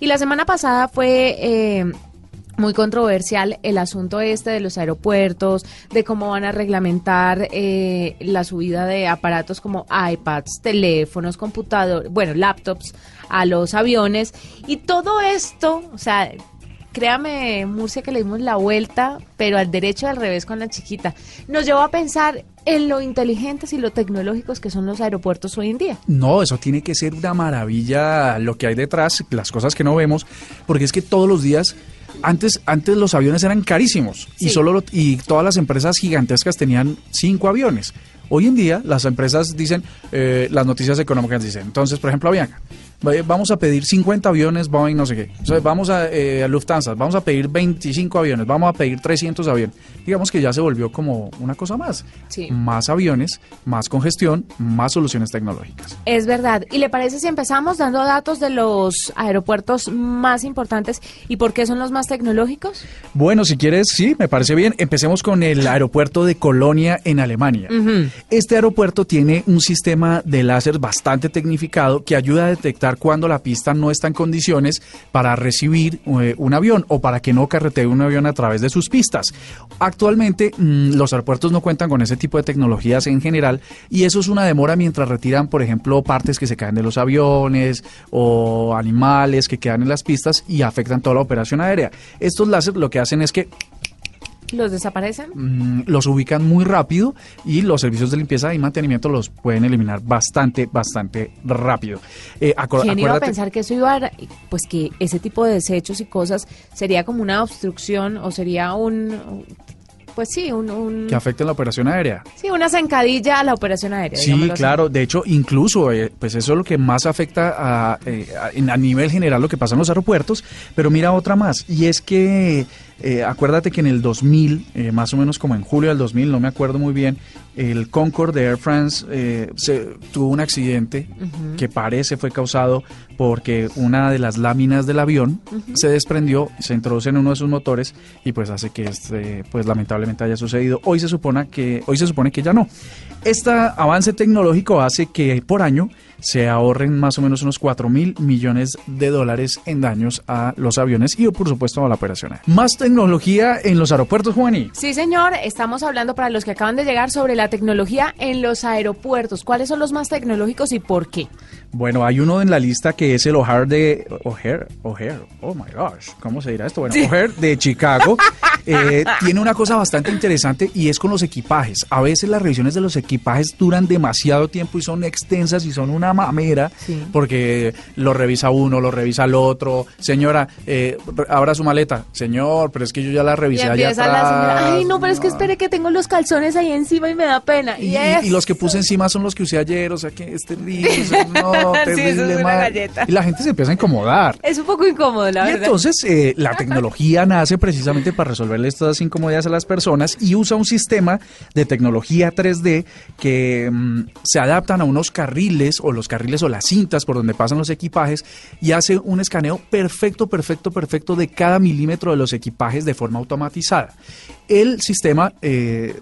Y la semana pasada fue eh, muy controversial el asunto este de los aeropuertos, de cómo van a reglamentar eh, la subida de aparatos como iPads, teléfonos, computadores, bueno, laptops a los aviones. Y todo esto, o sea, créame, Murcia, que le dimos la vuelta, pero al derecho y al revés con la chiquita. Nos llevó a pensar en lo inteligentes y lo tecnológicos que son los aeropuertos hoy en día. No, eso tiene que ser una maravilla lo que hay detrás, las cosas que no vemos, porque es que todos los días antes, antes los aviones eran carísimos y solo y todas las empresas gigantescas tenían cinco aviones. Hoy en día las empresas dicen, eh, las noticias económicas dicen, entonces, por ejemplo, Avianca, vamos a pedir 50 aviones Boeing no sé qué. vamos a, eh, Lufthansa, vamos a pedir 25 aviones, vamos a pedir 300 aviones. Digamos que ya se volvió como una cosa más. Más aviones, más congestión, más soluciones tecnológicas. Es verdad. ¿Y le parece si empezamos dando datos de los aeropuertos más importantes y por qué son los más tecnológicos? Bueno, si quieres, sí, me parece bien. Empecemos con el aeropuerto de Colonia en Alemania. Este aeropuerto tiene un sistema de láser bastante tecnificado que ayuda a detectar cuando la pista no está en condiciones para recibir eh, un avión o para que no carretee un avión a través de sus pistas. Actualmente mm, los aeropuertos no cuentan con ese tipo de tecnologías en general y eso es una demora mientras retiran, por ejemplo, partes que se caen de los aviones o animales que quedan en las pistas y afectan toda la operación aérea. Estos láser lo que hacen es que ¿Los desaparecen? Mm, los ubican muy rápido y los servicios de limpieza y mantenimiento los pueden eliminar bastante, bastante rápido. Eh, ¿Quién iba a pensar que eso iba a, pues que ese tipo de desechos y cosas sería como una obstrucción o sería un pues sí, un, Que afecte la operación aérea. Sí, una zancadilla a la operación aérea. Sí, claro. De hecho, incluso, eh, pues eso es lo que más afecta a, eh, a, nivel general lo que pasa en los aeropuertos. Pero mira otra más, y es que eh, acuérdate que en el 2000, eh, más o menos como en julio del 2000, no me acuerdo muy bien, el Concorde de Air France se, tuvo un accidente que parece fue causado porque una de las láminas del avión se desprendió, se introduce en uno de sus motores y pues hace que este, pues lamentablemente haya sucedido. Hoy se supone que, hoy se supone que ya no. Este avance tecnológico hace que por año se ahorren más o menos unos 4 mil millones de dólares en daños a los aviones y por supuesto a la operación. Más tecnología en los aeropuertos, Juaní. Sí, señor. Estamos hablando para los que acaban de llegar sobre la tecnología en los aeropuertos. ¿Cuáles son los más tecnológicos y por qué? Bueno, hay uno en la lista que es el O'Hare de O'Hare, O'Hare, oh my gosh, ¿cómo se dirá esto? Bueno, O'Hare de Chicago eh, tiene una cosa bastante interesante y es con los equipajes. A veces las revisiones de los equipajes duran demasiado tiempo y son extensas y son una mamera porque lo revisa uno, lo revisa el otro. Señora, eh, abra su maleta. Señor, pero es que yo ya la revisé allá atrás. Ay, no, pero es que espere que tengo los calzones ahí encima y me da pena. Y, y, los que puse encima son los que usé ayer, o sea que este día, no. Y la gente se empieza a incomodar. Es un poco incómodo, la verdad. entonces, eh, la tecnología nace precisamente para resolverle estas incomodidades a las personas y usa un sistema de tecnología 3D que mm, se adaptan a unos carriles o los carriles o las cintas por donde pasan los equipajes y hace un escaneo perfecto, perfecto, perfecto de cada milímetro de los equipajes de forma automatizada. El sistema eh,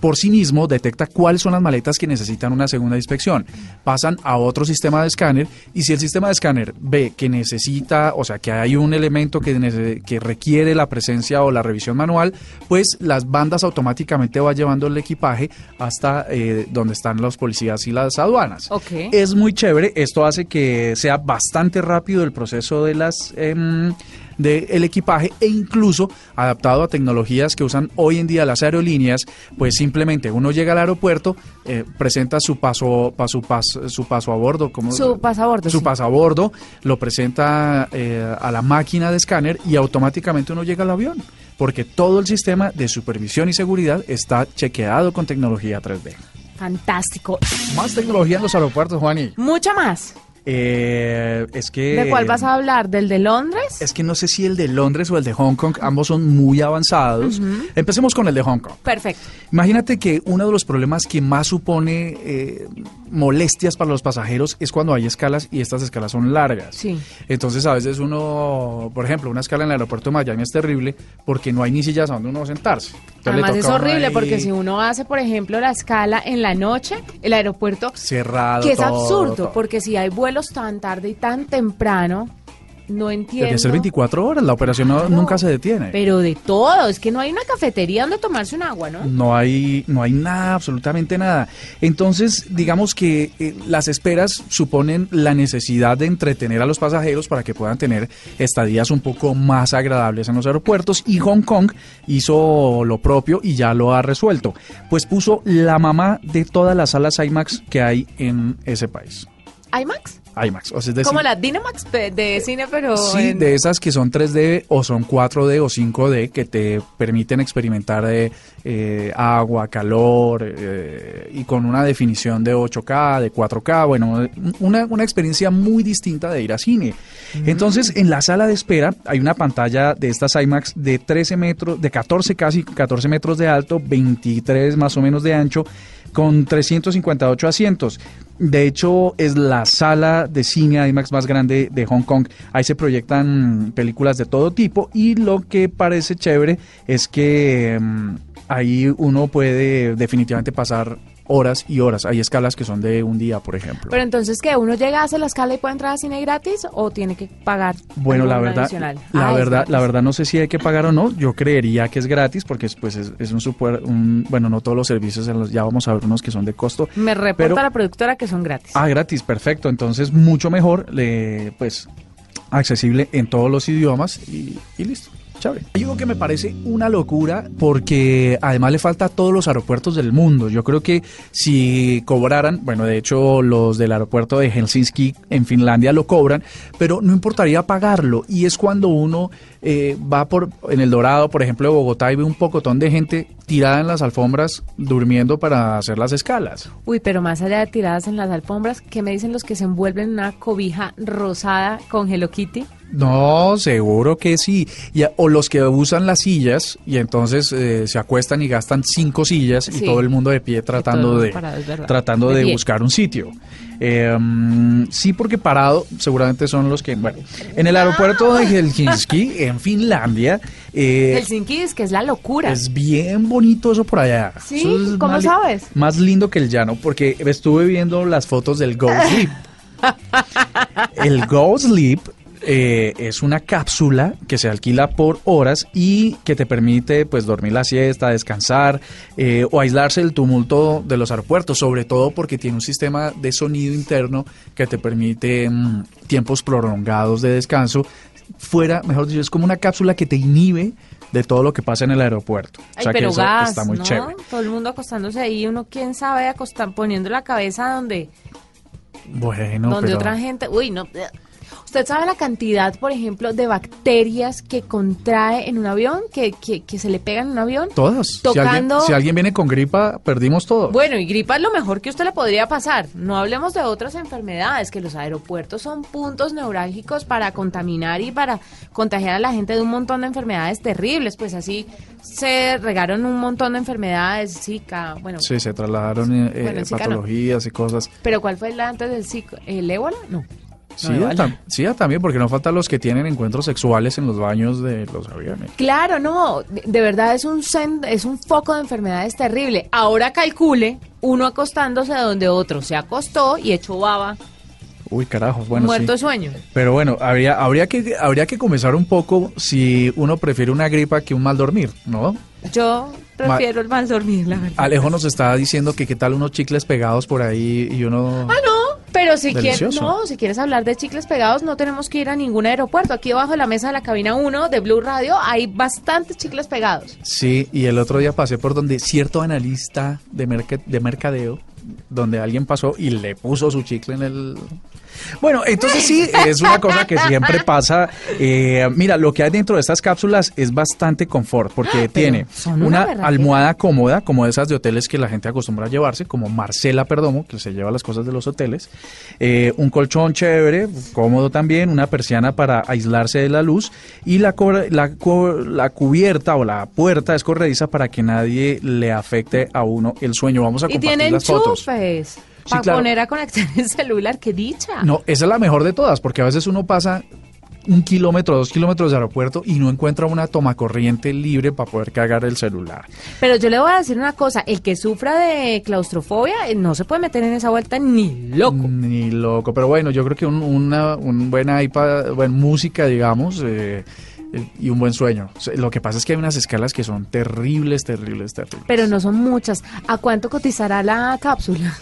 por sí mismo detecta cuáles son las maletas que necesitan una segunda inspección. Pasan a otro sistema de escáner y si el sistema de escáner ve que necesita, o sea, que hay un elemento que, que requiere la presencia o la revisión manual, pues las bandas automáticamente va llevando el equipaje hasta eh, donde están los policías y las aduanas. Es muy chévere, esto hace que sea bastante rápido el proceso de las... Em, del equipaje e incluso adaptado a tecnologías que usan hoy en día las aerolíneas, pues simplemente uno llega al aeropuerto, eh, presenta su paso, su, su paso a bordo, como su pasabordo, su pasabordo, lo presenta eh, a la máquina de escáner y automáticamente uno llega al avión, porque todo el sistema de supervisión y seguridad está chequeado con tecnología 3D. Fantástico. Más tecnología en los aeropuertos, Juani. Mucha más. Eh, es que... ¿De cuál vas a hablar? ¿Del de Londres? Es que no sé si el de Londres o el de Hong Kong, ambos son muy avanzados. Empecemos con el de Hong Kong. Perfecto. Imagínate que uno de los problemas que más supone eh, molestias para los pasajeros es cuando hay escalas y estas escalas son largas. Sí. Entonces a veces uno, por ejemplo, una escala en el aeropuerto de Miami es terrible porque no hay ni sillas a donde uno sentarse. Además es horrible porque si uno hace, por ejemplo, la escala en la noche, el aeropuerto cerrado. Que es absurdo porque si hay vuelos tan tarde y tan temprano, No entiendo. Debe ser 24 horas, la operación no- nunca se detiene. Pero de todo, es que no hay una cafetería donde tomarse un agua, ¿no? No hay, no hay nada, absolutamente nada. Entonces, digamos que eh, las esperas suponen la necesidad de entretener a los pasajeros para que puedan tener estadías un poco más agradables en los aeropuertos y Hong Kong hizo lo propio y ya lo ha resuelto. Pues puso la mamá de todas las salas IMAX que hay en ese país. ¿IMAX? IMAX, o sea, es decir, Como la Dynamax de cine, pero Sí, en- de esas que son 3D o son 4D o 5D que te permiten experimentar eh, eh, agua, calor eh, y con una definición de 8K, de 4K, bueno, una, una experiencia muy distinta de ir a cine. Entonces, en la sala de espera hay una pantalla de estas IMAX de 13 metros, de 14 casi 14 metros de alto, 23 más o menos de ancho, con 358 asientos. De hecho, es la sala de cine IMAX más grande de Hong Kong. Ahí se proyectan películas de todo tipo y lo que parece chévere es que mm, ahí uno puede definitivamente pasar horas y horas. Hay escalas que son de un día, por ejemplo. Pero entonces, ¿qué? ¿Uno llega, hace la escala y puede entrar a cine gratis o tiene que pagar? Bueno, la algún verdad, adicional? la Ah, verdad, la verdad no sé si hay que pagar o no. Yo creería que es gratis porque es, pues es, es un super, un- bueno, no todos los servicios, en los- ya vamos a ver unos que son de costo. Me reporta pero- la productora que son gratis. Ah, gratis, perfecto. Entonces mucho mejor, le, pues accesible en todos los idiomas y, y listo. Chévere. Hay algo que me parece una locura porque además le falta a todos los aeropuertos del mundo. Yo creo que si cobraran, bueno, de hecho los del aeropuerto de Helsinki en Finlandia lo cobran, pero no importaría pagarlo. Y es cuando uno eh, va por en el Dorado, por ejemplo, de Bogotá y ve un pocotón de gente tirada en las alfombras durmiendo para hacer las escalas. Uy, pero más allá de tiradas en las alfombras, ¿qué me dicen los que se envuelven en una cobija rosada con Hello Kitty? No, seguro que sí. Y o los que usan las sillas y entonces eh, se acuestan y gastan cinco sillas y todo el mundo de pie tratando de parado, tratando De buscar un sitio. Eh, mm, sí, porque parado seguramente son los que, bueno, en el aeropuerto de Helsinki, en Finlandia, eh, Helsinki es que es la locura. es bien bonito eso por allá. ¿Sí? Es ¿Cómo más sabes? Más lindo que el llano, porque estuve viendo las fotos del Go Sleep. el Go Sleep eh, es una cápsula que se alquila por horas y que te permite pues dormir la siesta, descansar eh, o aislarse del tumulto de los aeropuertos, sobre todo porque tiene un sistema de sonido interno que te permite mm, tiempos prolongados de descanso. Fuera, mejor dicho, es como una cápsula que te inhibe de todo lo que pasa en el aeropuerto. Ay, pero eso gas, está muy ¿no? chévere. Todo el mundo acostándose ahí, uno quién sabe acostar, poniendo la cabeza donde, Bueno, donde pero otra gente, uy, no. ¿Usted sabe la cantidad, por ejemplo, de bacterias que contrae en un avión, que, que, que se le pegan en un avión? todas. Si alguien, Tocando- si alguien viene con gripa, perdimos todo. Bueno, y gripa es lo mejor que usted le podría pasar. No hablemos de otras enfermedades, que los aeropuertos son puntos neurálgicos para contaminar y para contagiar a la gente de un montón de enfermedades terribles. Pues así se regaron un montón de enfermedades, Zika, bueno, Sí, se trasladaron eh, eh, Bueno, Zika no. patologías y cosas. pero ¿cuál fue la antes del Zika? ¿El ébola? No. Sí, No, tam- también, porque no faltan los que tienen encuentros sexuales en los baños de los aviones. Claro, no, de, verdad es un es un foco de enfermedades terrible. Ahora calcule uno acostándose donde otro se acostó y echó baba, Uy, carajo, bueno, muerto de sí. sueño. Pero bueno, habría, habría, que, habría que comenzar un poco si uno prefiere una gripa que un mal dormir, ¿no? Yo prefiero el mal dormir, la verdad. Alejo nos está diciendo que qué tal unos chicles pegados por ahí y uno... Ah, no, pero si quieres, no, si quieres hablar de chicles pegados, no tenemos que ir a ningún aeropuerto. Aquí debajo de la mesa de la cabina 1 de Blue Radio hay bastantes chicles pegados. Sí, y el otro día pasé por donde cierto analista de, de mercadeo, donde alguien pasó y le puso su chicle en el... Bueno, entonces sí, es una cosa que siempre pasa. Eh, mira, lo que hay dentro de estas cápsulas es bastante confort, porque tiene una almohada cómoda, como esas de hoteles que la gente acostumbra a llevarse, como Marcela Perdomo, que se lleva las cosas de los hoteles, eh, un colchón chévere, cómodo también, una persiana para aislarse de la luz y la, la, la cubierta o la puerta es corrediza para que nadie le afecte a uno el sueño. Vamos a Y compartir tienen las fotos. Para claro. poner a conectar el celular, qué dicha. No, esa es la mejor de todas, porque a veces uno pasa un kilómetro, dos kilómetros de aeropuerto y no encuentra una toma corriente libre para poder cargar el celular. Pero yo le voy a decir una cosa, el que sufra de claustrofobia eh, no se puede meter en esa vuelta ni loco. Ni loco, pero bueno, yo creo que un, una, un buen iPad, buena música, digamos, eh, eh, y un buen sueño. Lo que pasa es que hay unas escalas que son terribles, terribles, terribles. Pero no son muchas. ¿A cuánto cotizará la cápsula?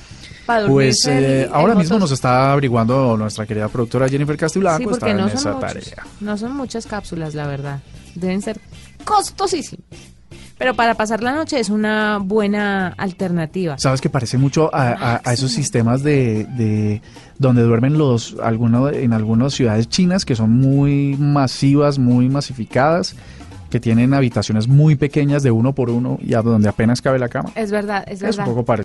Pues eh, ahora mismo nos está averiguando nuestra querida productora Jennifer Castellano sí, porque no son tarea. No son muchas cápsulas, la verdad. Deben ser costosísimas. Pero para pasar la noche es una buena alternativa. Sabes que parece mucho a, esos sistemas de, de, donde duermen los algunos en algunas ciudades chinas que son muy masivas, muy masificadas que tienen habitaciones muy pequeñas de uno por uno y a donde apenas cabe la cama. Es verdad, es, verdad. un poco parecido.